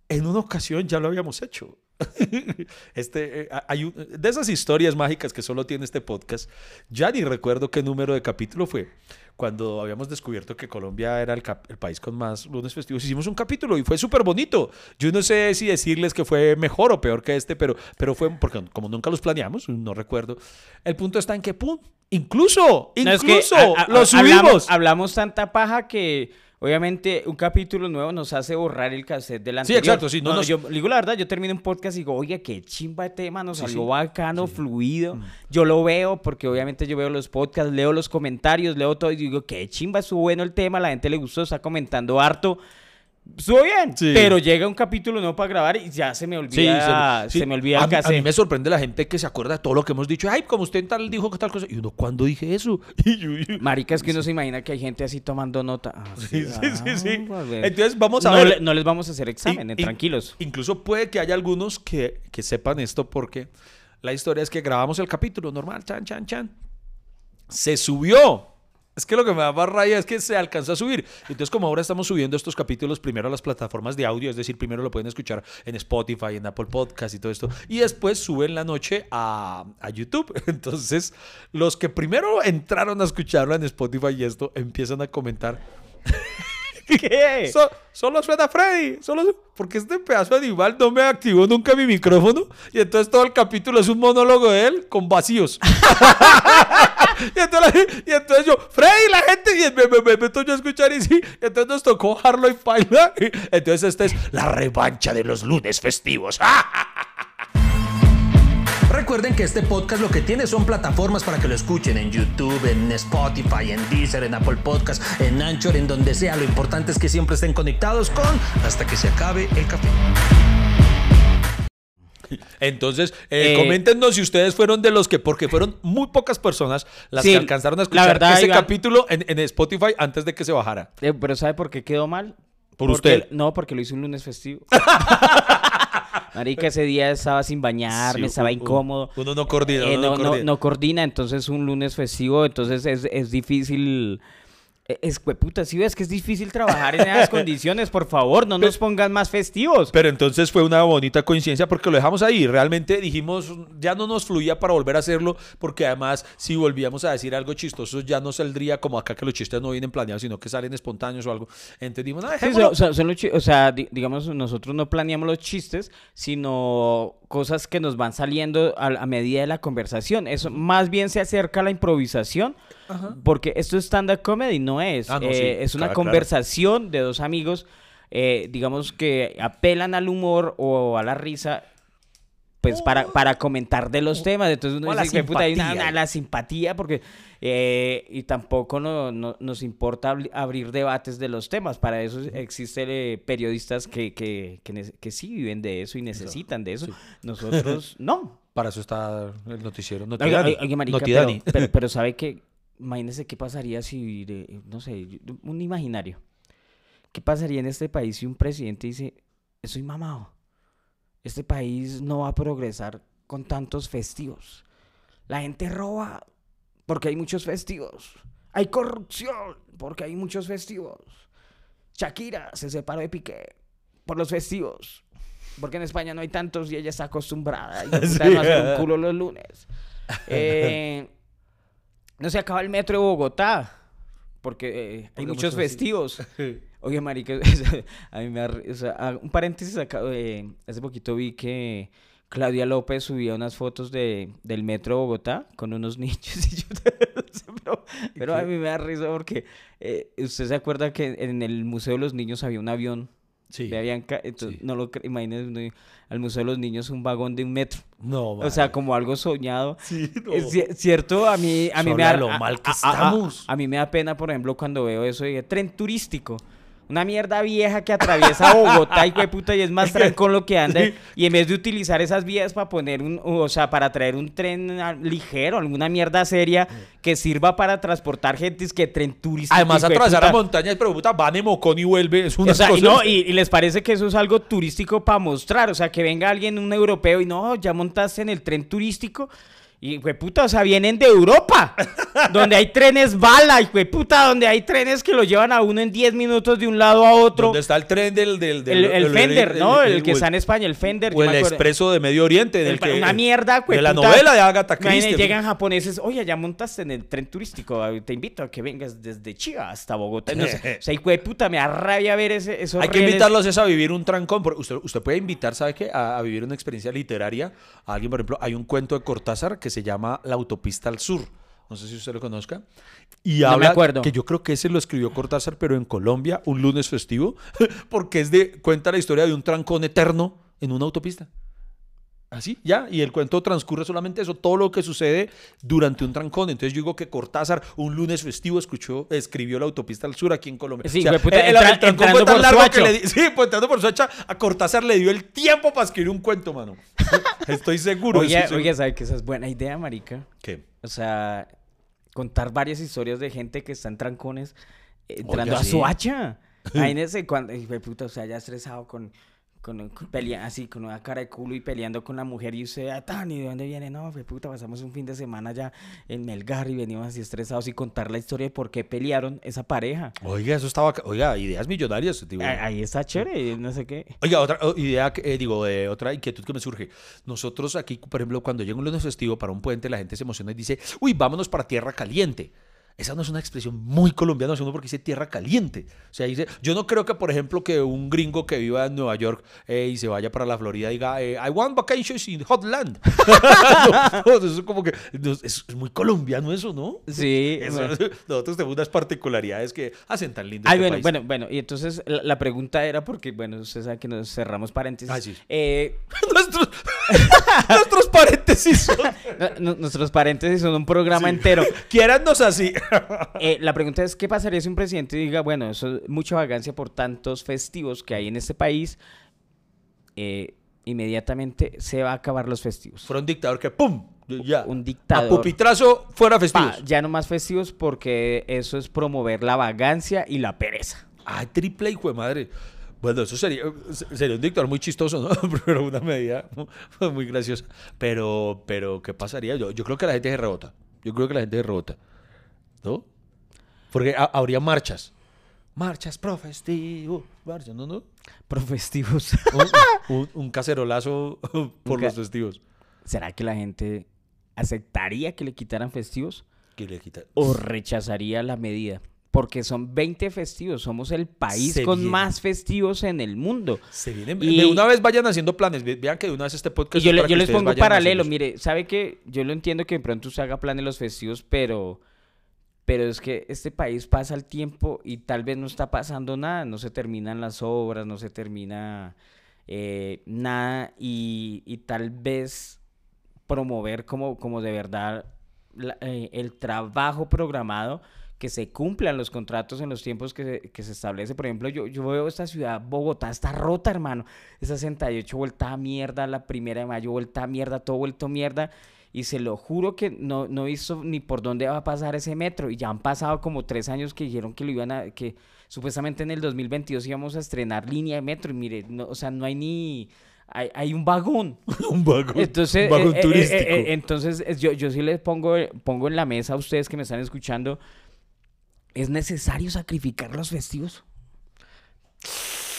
en una ocasión ya lo habíamos hecho. este, eh, hay de esas historias mágicas que solo tiene este podcast, ya ni recuerdo qué número de capítulo fue. Cuando habíamos descubierto que Colombia era el, país con más lunes festivos, hicimos un capítulo y fue súper bonito. Yo no sé si decirles que fue mejor o peor que este, pero, pero fue porque como nunca los planeamos, no recuerdo. El punto está en que, ¡pum! Incluso, incluso, lo subimos. hablamos tanta paja que Obviamente, un capítulo nuevo nos hace borrar el cassette del anterior. Sí, exacto. Sí, no, yo digo la verdad, yo termino un podcast y digo, oye, qué chimba de tema, nos salió bacano, fluido. Mm. Yo lo veo porque obviamente yo veo los podcasts, leo los comentarios, leo todo y digo, qué chimba, estuvo bueno el tema, la gente le gustó, está comentando harto. Estuvo bien, pero llega un capítulo nuevo para grabar y ya se me olvida, se, me olvida a, a mí me sorprende la gente que se acuerda de todo lo que hemos dicho. Ay, como usted tal dijo que tal cosa. Y uno, ¿cuándo dije eso? Marica, es que uno se imagina que hay gente así tomando nota. Ah, sí, sí, sí, sí. Entonces vamos a ver. no les vamos a hacer examen, tranquilos. Incluso puede que haya algunos que, que sepan esto porque la historia es que grabamos el capítulo normal, chan, chan, chan. Se subió es que lo que me da más raya es que se alcanzó a subir. Entonces, como ahora estamos subiendo estos capítulos primero a las plataformas de audio, es decir, primero lo pueden escuchar en Spotify, en Apple Podcast y todo esto, y después suben la noche a, YouTube. Entonces, los que primero entraron a escucharlo en Spotify y esto, empiezan a comentar. ¿Qué? solo suena Freddy. Solo, porque este pedazo de animal no me activó nunca mi micrófono. Y entonces todo el capítulo es un monólogo de él con vacíos. y, entonces, yo, Freddy, la gente. Y me, me, me, meto yo a escuchar y sí. Y entonces nos tocó Harlow y Paila. Entonces esta es la revancha de los lunes festivos. Recuerden que este podcast lo que tiene son plataformas para que lo escuchen en YouTube, en Spotify, en Deezer, en Apple Podcast, en Anchor, en donde sea. Lo importante es que siempre estén conectados con hasta que se acabe el café. Entonces, eh, eh, coméntenos si ustedes fueron de los que, porque fueron muy pocas personas las que alcanzaron a escuchar ese capítulo en, Spotify antes de que se bajara. Eh, pero ¿sabe por qué quedó mal? Por usted. No, porque lo hizo un lunes festivo. Marica, ese día estaba sin bañarme, estaba incómodo. Uno no coordina, no, no, coordina. no, coordina. entonces un lunes festivo, entonces es, es difícil es puta, si ves que es difícil trabajar en esas condiciones, por favor, no nos pongan más festivos. Pero entonces fue una bonita coincidencia porque lo dejamos ahí. Realmente dijimos, ya no nos fluía para volver a hacerlo, porque además, si volvíamos a decir algo chistoso, ya no saldría como acá que los chistes no vienen planeados, sino que salen espontáneos o algo. Entendimos, nada, o, sea, digamos, nosotros no planeamos los chistes, sino cosas que nos van saliendo a, medida de la conversación. Eso más bien se acerca a la improvisación, porque esto es stand-up comedy, no es. Ah, eh, es una conversación de dos amigos, eh, digamos que apelan al humor o a la risa. Pues para, para comentar de los temas. Entonces uno dice que puta, hay una, la simpatía, porque. Eh, y tampoco no, nos importa abrir debates de los temas. Para eso existen periodistas que, que, que, sí viven de eso y necesitan de eso. Nosotros no. Para eso está el noticiero. pero, pero, sabe que imagínese qué pasaría si, no sé, un imaginario. ¿Qué pasaría en este país si un presidente dice, estoy mamado? Este país no va a progresar con tantos festivos. La gente roba porque hay muchos festivos. Hay corrupción porque hay muchos festivos. Shakira se separó de Piqué por los festivos. Porque en España no hay tantos y ella está acostumbrada. Y no hacer un culo los lunes. Eh, no se acaba el metro de Bogotá. Porque eh, hay muchos festivos. Oye, marica, a mí me o sea, un paréntesis acá, eh, hace poquito vi que Claudia López subía unas fotos de, del metro de Bogotá con unos niños. Y yo, pero, pero a mí me da risa porque eh, usted se acuerda que en el Museo de los Niños había un avión. Sí. De Avianca, entonces, no lo uno, al Museo de los Niños un vagón de un metro. No, O sea, como algo soñado. Sí, no. Es ci- cierto, a mí, a mí me da lo a- mal que a- a- a- estamos. A, mí me da pena, por ejemplo, cuando veo eso de tren turístico. Una mierda vieja que atraviesa Bogotá y puta y es más trancón lo que anda. Y en vez de utilizar esas vías para poner un, o sea, para traer un tren ligero, alguna mierda seria que sirva para transportar gente, es que tren turístico. Además, atravesar a montañas, pero puta, van en Mocón y vuelve. Es una O sea, y, cosa- no, y, y les parece que eso es algo turístico para mostrar. O sea, que venga alguien, un europeo, y no, ya montaste en el tren turístico. Y, güey, puta, o sea, vienen de Europa, donde hay trenes bala, y, güey, puta, donde hay trenes que lo llevan a uno en 10 minutos de un lado a otro. ¿Dónde está el tren del... del, del- El, Fender, ¿no? El, que está en España, el Fender. O el expreso de Medio Oriente. El- Del que, una mierda, güey. De la puta. novela de Agatha Christie. Llegan japoneses, oye, ya montaste en el tren turístico, te invito a que vengas desde Chiva hasta Bogotá. No sé, o sea, güey, puta, me da rabia ver ese, esos Hay que invitarlos es a vivir un trancón. porque Usted, usted puede invitar, ¿sabe qué? A, a vivir una experiencia literaria. A alguien, por ejemplo, hay un cuento de Cortázar que se llama La autopista al sur. No sé si usted lo conozca. Y No me habla acuerdo. que yo creo que ese lo escribió Cortázar, pero en Colombia, un lunes festivo, porque es de cuenta la historia de un trancón eterno en una autopista. Así, ya, y el cuento transcurre solamente eso, todo lo que sucede durante un trancón. Entonces yo digo que Cortázar, un lunes festivo, escuchó, escribió la autopista al sur aquí en Colombia. Sí, el, el- entra- el trancón fue tan largo que le di- sí, pues entrando por Suacha, a Cortázar le dio el tiempo para escribir un cuento, mano. Estoy seguro. Oye, estoy oye, ¿sabe que esa es buena idea, marica? ¿Qué? O sea, contar varias historias de gente que está en trancones eh, entrando a sí. Soacha. Imagínese cuando, hijo de puta, o sea, ya estresado con, con, con pelea, así, con una cara de culo y peleando con la mujer y usted, ah, tan, ¿y de dónde viene? No, de puta, pasamos un fin de semana ya en Melgar y venimos así estresados y contar la historia de por qué pelearon esa pareja. Oiga, eso estaba. Oiga, ideas millonarias. Ah, Ahí está chévere, no sé qué. Oiga, otra idea, que, eh, digo, eh, otra inquietud que me surge. Nosotros aquí, por ejemplo, cuando llega un lunes festivo para un puente, la gente se emociona y dice, uy, vámonos para tierra caliente. Esa no es una expresión muy colombiana, sino porque dice tierra caliente. O sea, dice, yo no creo que, por ejemplo, que un gringo que viva en Nueva York eh, y se vaya para la Florida diga, eh, I want vacations in hot land. no, no, eso es como que, no, es, muy colombiano eso, ¿no? Sí. Eso- bueno. nosotros tenemos unas particularidades que hacen tan lindo Ay, este bueno, país. bueno, bueno, y entonces la, la pregunta era porque, bueno, usted sabe que nos cerramos paréntesis. Ah, sí. Eh, nuestros, nuestros paréntesis son... nuestros paréntesis son un programa entero. Quiérannos así. Eh, la pregunta es, ¿qué pasaría si un presidente diga, bueno, eso es mucha vagancia por tantos festivos que hay en este país? eh, inmediatamente se va a acabar los festivos. Fuera un dictador que ¡pum! Ya. Un A dictador. pupitrazo, fuera Pa, festivos. ya no más festivos porque eso es promover la vagancia y la pereza. Ay, triple hijo de madre. Bueno, eso sería, sería un dictador muy chistoso, ¿no? Pero una medida muy graciosa. Pero, pero ¿qué pasaría? Yo, yo creo que la gente se rebota. Yo creo que la gente se rebota. ¿No? Porque ha- habría marchas. Marchas pro festivo. Marchas, ¿no? no? Pro festivos. Un, un- un cacerolazo por los festivos. ¿Será que la gente aceptaría que le quitaran festivos? Que le quita. o rechazaría la medida. Porque son 20 festivos, somos el país Se con viene. más festivos en el mundo. Se vienen. Y- de una vez vayan haciendo planes. Ve- Vean que de una vez este Y podcast. yo, es le- para yo que les pongo paralelo, haciendo- mire, ¿sabe que Yo lo entiendo que de pronto usted haga planes los festivos, pero, pero es que este país pasa el tiempo y tal vez no está pasando nada, no se terminan las obras, no se termina eh, nada y, tal vez promover como, como de verdad eh, el trabajo programado, que se cumplan los contratos en los tiempos que se, que se establece. Por ejemplo, yo, yo veo esta ciudad, Bogotá, está rota, hermano. Esa 68 vuelta a mierda, la primera de mayo vuelta a mierda, todo vuelto mierda. Y se lo juro que no, no he visto ni por dónde va a pasar ese metro. Y ya han pasado como tres años que dijeron que lo iban a, que supuestamente en el 2022 íbamos a estrenar línea de metro. Y mire, no, o sea, no hay ni, hay, hay un vagón. un vagón. Entonces, un vagón eh, eh, eh, turístico. eh, eh, entonces yo, yo sí les pongo, pongo en la mesa a ustedes que me están escuchando, ¿es necesario sacrificar los festivos?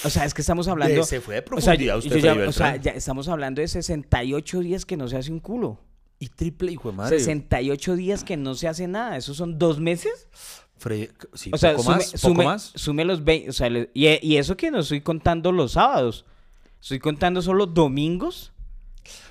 O sea, es que estamos hablando... se fue de o sea, profundidad usted, ya- o sea, ya estamos hablando de 68 días que no se hace un culo. Y triple hijo de madre. 68 días que no se hace nada. ¿Esos son dos meses? Sí, O sea, poco sume, más, poco sume- más. sume los 20. O sea, le- y, y eso que no estoy contando los sábados. Estoy contando solo domingos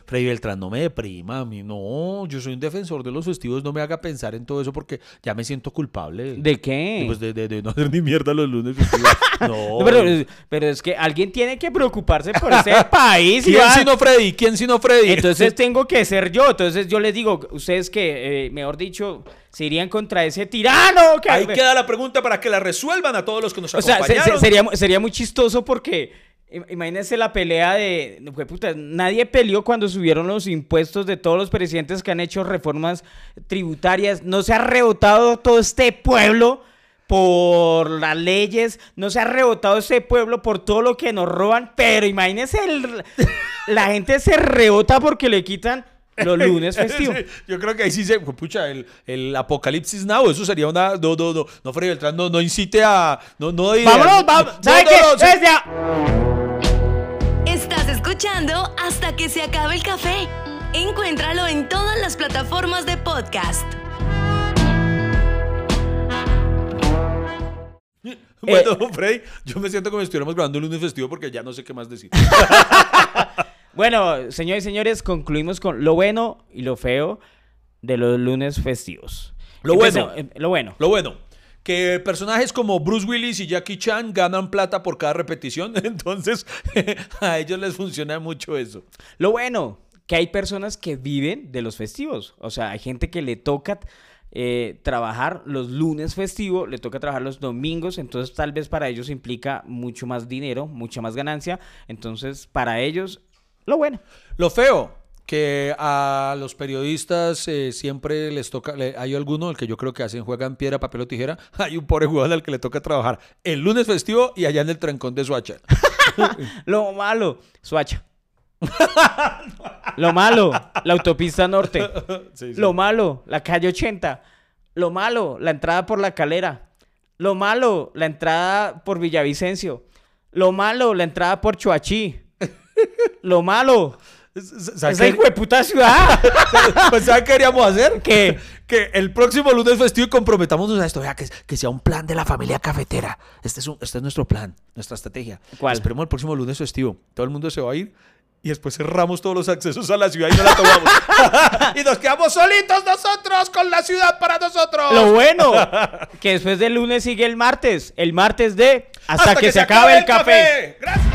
Freddy Beltrán, no me deprima a mí. No, yo soy un defensor de los festivos. No me haga pensar en todo eso porque ya me siento culpable. ¿De qué? Pues de, de- de no hacer ni mierda los lunes festivos. No. No, pero, pero es que alguien tiene que preocuparse por ese país. ¿Quién Iván. sino Freddy? ¿Quién sino Freddy? Entonces tengo que ser yo. Entonces yo les digo, ustedes que, eh, mejor dicho, se irían contra ese tirano. Que, Ahí queda la pregunta para que la resuelvan a todos los que nos o sea, se- se- acompañaron. sería, mu- sería muy chistoso porque imagínense la pelea de... puta, nadie peleó cuando subieron los impuestos de todos los presidentes que han hecho reformas tributarias. No se ha rebotado todo este pueblo por las leyes, no se ha rebotado este pueblo por todo lo que nos roban, pero imagínense, el- la gente se rebota porque le quitan los lunes festivos. Sí, yo creo que ahí sí se. Pucha, el, el apocalipsis now, eso sería una. No, no, no. No, Freddy Beltrán, no, no incite a. No, no. Vámonos, vamos. ¿Sabes qué? Escuchando hasta que se acabe el café. Encuéntralo en todas las plataformas de podcast. Bueno, Freddy, yo me siento como si estuviéramos grabando el lunes festivo porque ya no sé qué más decir. Bueno, señores y señores, concluimos con lo bueno y lo feo de los lunes festivos. Lo bueno. em- Lo bueno. Lo bueno, que personajes como Bruce Willis y Jackie Chan ganan plata por cada repetición, entonces a ellos les funciona mucho eso. Lo bueno, que hay personas que viven de los festivos. O sea, hay gente que le toca eh, trabajar los lunes festivos, le toca trabajar los domingos, entonces tal vez para ellos implica mucho más dinero, mucha más ganancia. Entonces, para ellos, lo bueno. Lo feo, que a los periodistas eh, siempre les toca, le- hay alguno, el que yo creo que hacen, juegan piedra, papel o tijera, hay un pobre jugador al que le toca trabajar el lunes festivo y allá en el trancón de Suacha. Lo malo, Suacha. Lo malo, la autopista norte. Sí, sí. Lo malo, la calle 80. Lo malo, la entrada por la calera. Lo malo, la entrada por Villavicencio. Lo malo, la entrada por Chuachí. Lo malo, ¿Sabes esa hijo de puta ciudad. Pues, ¿sabe qué queríamos hacer? ¿Qué? Que el próximo lunes festivo y comprometámonos a esto. Vea, que, que sea un plan de la familia cafetera. Este es, un- este es nuestro plan, nuestra estrategia. ¿Cuál? Esperemos el próximo lunes festivo. Todo el mundo se va a ir y después cerramos todos los accesos a la ciudad y no la tomamos. y nos quedamos solitos nosotros con la ciudad para nosotros. Lo bueno, que después del lunes sigue el martes. El martes de hasta, que, se, acabe el café. Gracias.